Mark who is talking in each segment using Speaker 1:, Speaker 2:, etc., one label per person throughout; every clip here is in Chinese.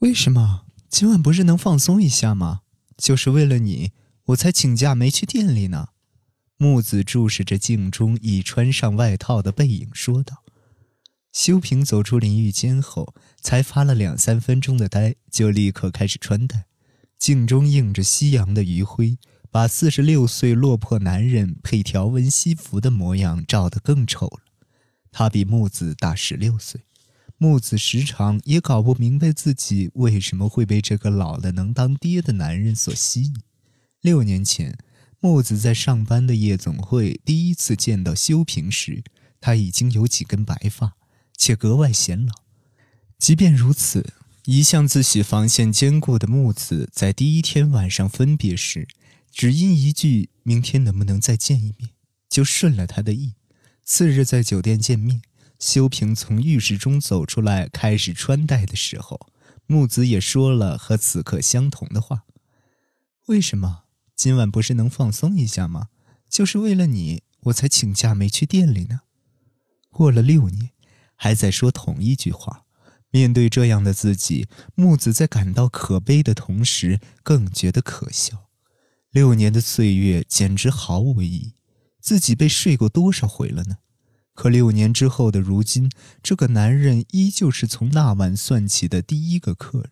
Speaker 1: 为什么？今晚不是能放松一下吗？就是为了你，我才请假没去店里呢。木子注视着镜中已穿上外套的背影，说道。修平走出淋浴间后，才发了两三分钟的呆，就立刻开始穿戴。镜中映着夕阳的余晖，把四十六岁落魄男人配条纹西服的模样照得更丑了。他比木子大十六岁，木子时常也搞不明白自己为什么会被这个老了能当爹的男人所吸引。六年前，木子在上班的夜总会第一次见到修平时，他已经有几根白发。且格外显老。即便如此，一向自诩防线坚固的木子，在第一天晚上分别时，只因一句“明天能不能再见一面”，就顺了他的意。次日在酒店见面，修平从浴室中走出来，开始穿戴的时候，木子也说了和此刻相同的话：“为什么今晚不是能放松一下吗？就是为了你，我才请假没去店里呢。”过了六年。还在说同一句话，面对这样的自己，木子在感到可悲的同时，更觉得可笑。六年的岁月简直毫无意义，自己被睡过多少回了呢？可六年之后的如今，这个男人依旧是从那晚算起的第一个客人。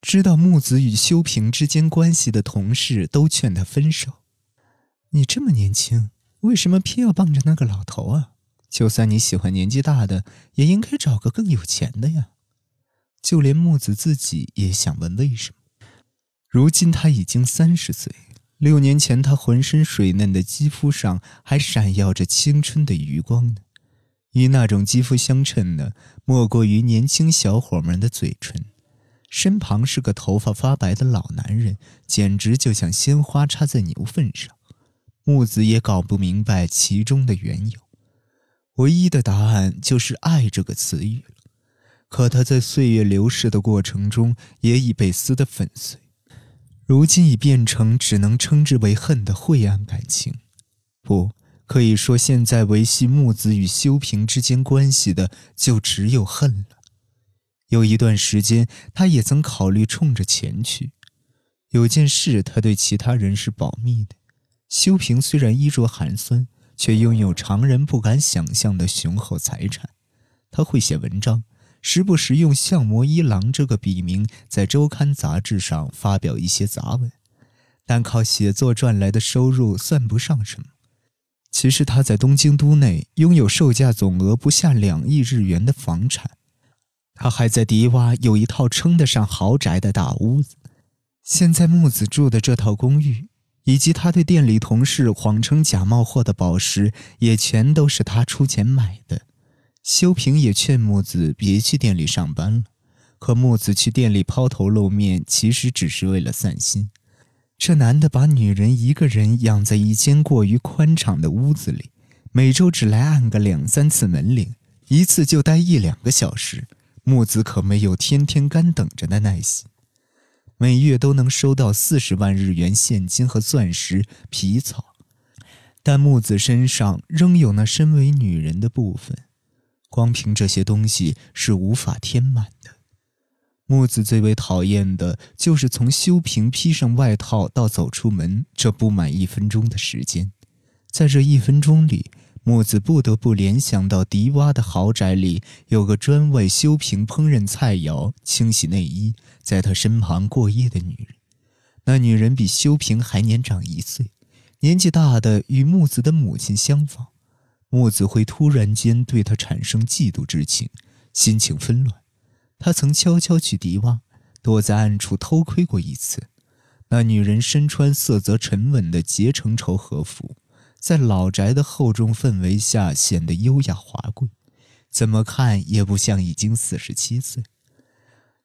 Speaker 1: 知道木子与修平之间关系的同事都劝他分手。你这么年轻，为什么偏要傍着那个老头啊？就算你喜欢年纪大的，也应该找个更有钱的呀。就连木子自己也想问为什么。如今他已经三十岁，六年前他浑身水嫩的肌肤上还闪耀着青春的余光呢。与那种肌肤相称的，莫过于年轻小伙们的嘴唇。身旁是个头发发白的老男人，简直就像鲜花插在牛粪上。木子也搞不明白其中的缘由。唯一的答案就是“爱”这个词语了，可他在岁月流逝的过程中也已被撕得粉碎，如今已变成只能称之为恨的晦暗感情。不可以说，现在维系木子与修平之间关系的就只有恨了。有一段时间，他也曾考虑冲着钱去。有件事，他对其他人是保密的。修平虽然衣着寒酸。却拥有常人不敢想象的雄厚财产。他会写文章，时不时用“相模一郎”这个笔名在周刊杂志上发表一些杂文，但靠写作赚来的收入算不上什么。其实他在东京都内拥有售价总额不下两亿日元的房产，他还在迪洼有一套称得上豪宅的大屋子。现在木子住的这套公寓。以及他对店里同事谎称假冒货的宝石，也全都是他出钱买的。修平也劝木子别去店里上班了，可木子去店里抛头露面，其实只是为了散心。这男的把女人一个人养在一间过于宽敞的屋子里，每周只来按个两三次门铃，一次就待一两个小时。木子可没有天天干等着的耐心。每月都能收到四十万日元现金和钻石、皮草，但木子身上仍有那身为女人的部分，光凭这些东西是无法填满的。木子最为讨厌的就是从修平披上外套到走出门这不满一分钟的时间，在这一分钟里。木子不得不联想到迪洼的豪宅里有个专为修平烹饪菜肴、清洗内衣，在他身旁过夜的女人。那女人比修平还年长一岁，年纪大的与木子的母亲相仿。木子会突然间对她产生嫉妒之情，心情纷乱。他曾悄悄去迪旺，躲在暗处偷窥过一次。那女人身穿色泽沉稳的结成绸和服。在老宅的厚重氛围下，显得优雅华贵，怎么看也不像已经四十七岁。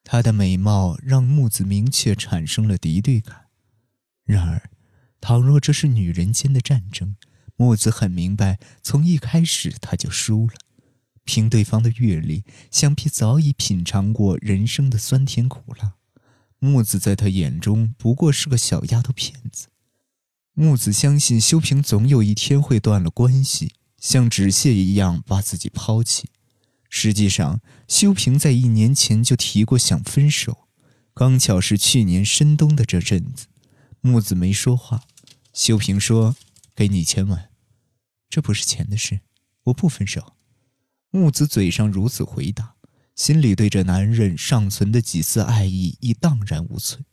Speaker 1: 她的美貌让木子明确产生了敌对感。然而，倘若这是女人间的战争，木子很明白，从一开始他就输了。凭对方的阅历，想必早已品尝过人生的酸甜苦辣。木子在他眼中不过是个小丫头片子。木子相信修平总有一天会断了关系，像纸屑一样把自己抛弃。实际上，修平在一年前就提过想分手，刚巧是去年深冬的这阵子。木子没说话，修平说：“给你一千万，这不是钱的事，我不分手。”木子嘴上如此回答，心里对这男人尚存的几丝爱意已荡然无存。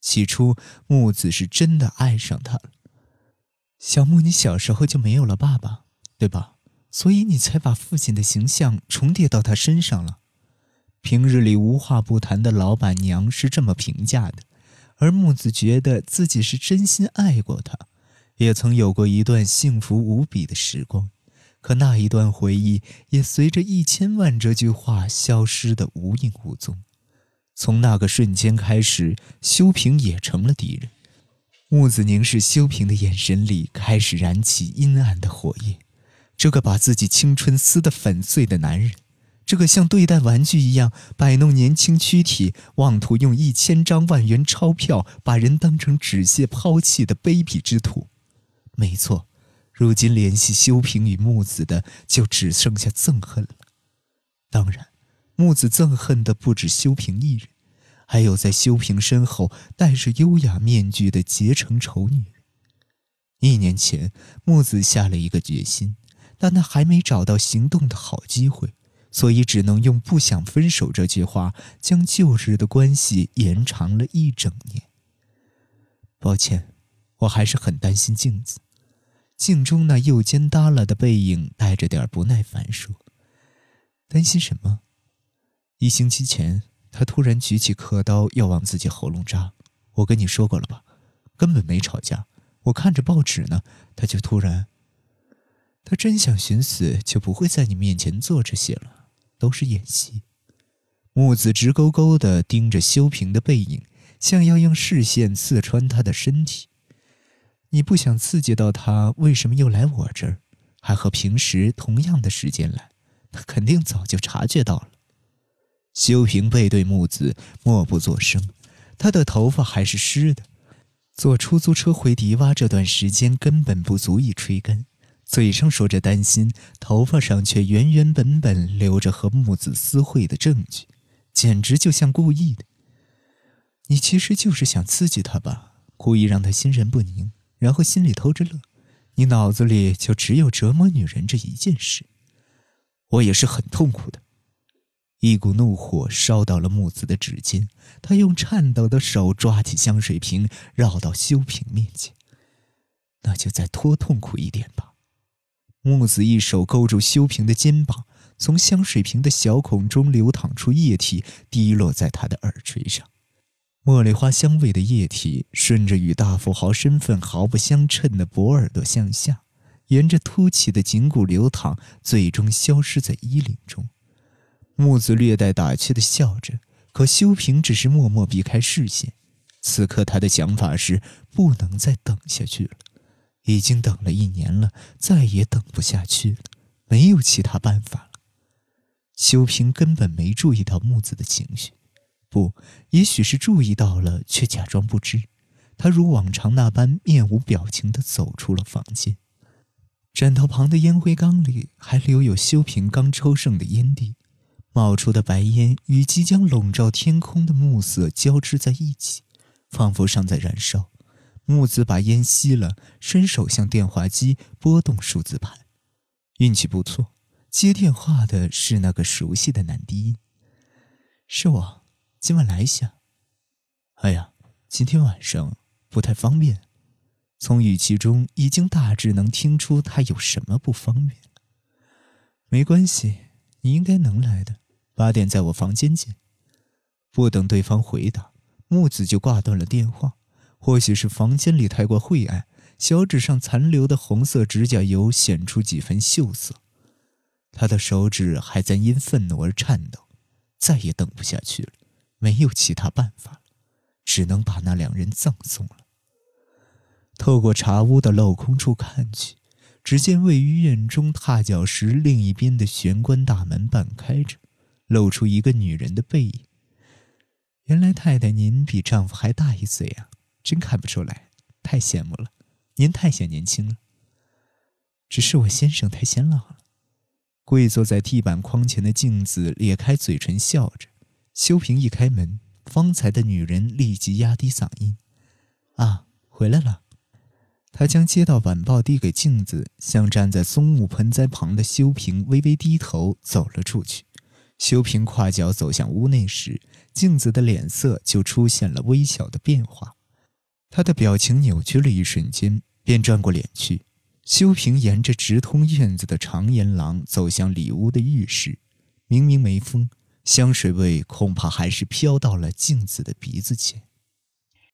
Speaker 1: 起初，木子是真的爱上他了。小木，你小时候就没有了爸爸，对吧？所以你才把父亲的形象重叠到他身上了。平日里无话不谈的老板娘是这么评价的，而木子觉得自己是真心爱过他，也曾有过一段幸福无比的时光。可那一段回忆也随着“一千万”这句话消失得无影无踪。从那个瞬间开始，修平也成了敌人。木子凝视修平的眼神里开始燃起阴暗的火焰。这个把自己青春撕得粉碎的男人，这个像对待玩具一样摆弄年轻躯体、妄图用一千张万元钞票把人当成纸屑抛弃的卑鄙之徒，没错，如今联系修平与木子的就只剩下憎恨了。当然，木子憎恨的不止修平一人，还有在修平身后戴着优雅面具的结成丑女人。一年前，木子下了一个决心。但他还没找到行动的好机会，所以只能用“不想分手”这句话将旧日的关系延长了一整年。抱歉，我还是很担心镜子。镜中那右肩耷拉的背影带着点不耐烦说：“担心什么？”一星期前，他突然举起刻刀要往自己喉咙扎。我跟你说过了吧，根本没吵架。我看着报纸呢，他就突然。他真想寻死，就不会在你面前做这些了，都是演戏。木子直勾勾地盯着修平的背影，像要用视线刺穿他的身体。你不想刺激到他，为什么又来我这儿，还和平时同样的时间来？他肯定早就察觉到了。修平背对木子，默不作声。他的头发还是湿的，坐出租车回迪洼这段时间根本不足以吹干。嘴上说着担心，头发上却原原本本留着和木子私会的证据，简直就像故意的。你其实就是想刺激他吧，故意让他心神不宁，然后心里偷着乐。你脑子里就只有折磨女人这一件事。我也是很痛苦的。一股怒火烧到了木子的指尖，他用颤抖的手抓起香水瓶，绕到修平面前。那就再多痛苦一点吧。木子一手勾住修平的肩膀，从香水瓶的小孔中流淌出液体，滴落在他的耳垂上。茉莉花香味的液体顺着与大富豪身份毫不相称的薄耳朵向下，沿着凸起的颈骨流淌，最终消失在衣领中。木子略带打趣的笑着，可修平只是默默避开视线。此刻他的想法是不能再等下去了。已经等了一年了，再也等不下去了，没有其他办法了。修平根本没注意到木子的情绪，不，也许是注意到了，却假装不知。他如往常那般面无表情地走出了房间。枕头旁的烟灰缸里还留有修平刚抽剩的烟蒂，冒出的白烟与即将笼罩天空的暮色交织在一起，仿佛尚在燃烧。木子把烟吸了，伸手向电话机拨动数字盘，运气不错，接电话的是那个熟悉的男低音。是我，今晚来一下。哎呀，今天晚上不太方便。从语气中已经大致能听出他有什么不方便。没关系，你应该能来的。八点在我房间见。不等对方回答，木子就挂断了电话。或许是房间里太过晦暗，小指上残留的红色指甲油显出几分锈色。他的手指还在因愤怒而颤抖，再也等不下去了，没有其他办法，只能把那两人葬送了。透过茶屋的镂空处看去，只见位于院中踏脚石另一边的玄关大门半开着，露出一个女人的背影。原来太太您比丈夫还大一岁啊！真看不出来，太羡慕了。您太显年轻了。只是我先生太显老了。跪坐在地板框前的镜子咧开嘴唇笑着。修平一开门，方才的女人立即压低嗓音：“啊，回来了。”他将接到晚报递给镜子，向站在松木盆栽旁的修平微微低头，走了出去。修平跨脚走向屋内时，镜子的脸色就出现了微小的变化，他的表情扭曲了一瞬间，便转过脸去。修平沿着直通院子的长檐廊走向里屋的浴室，明明没风，香水味恐怕还是飘到了镜子的鼻子前。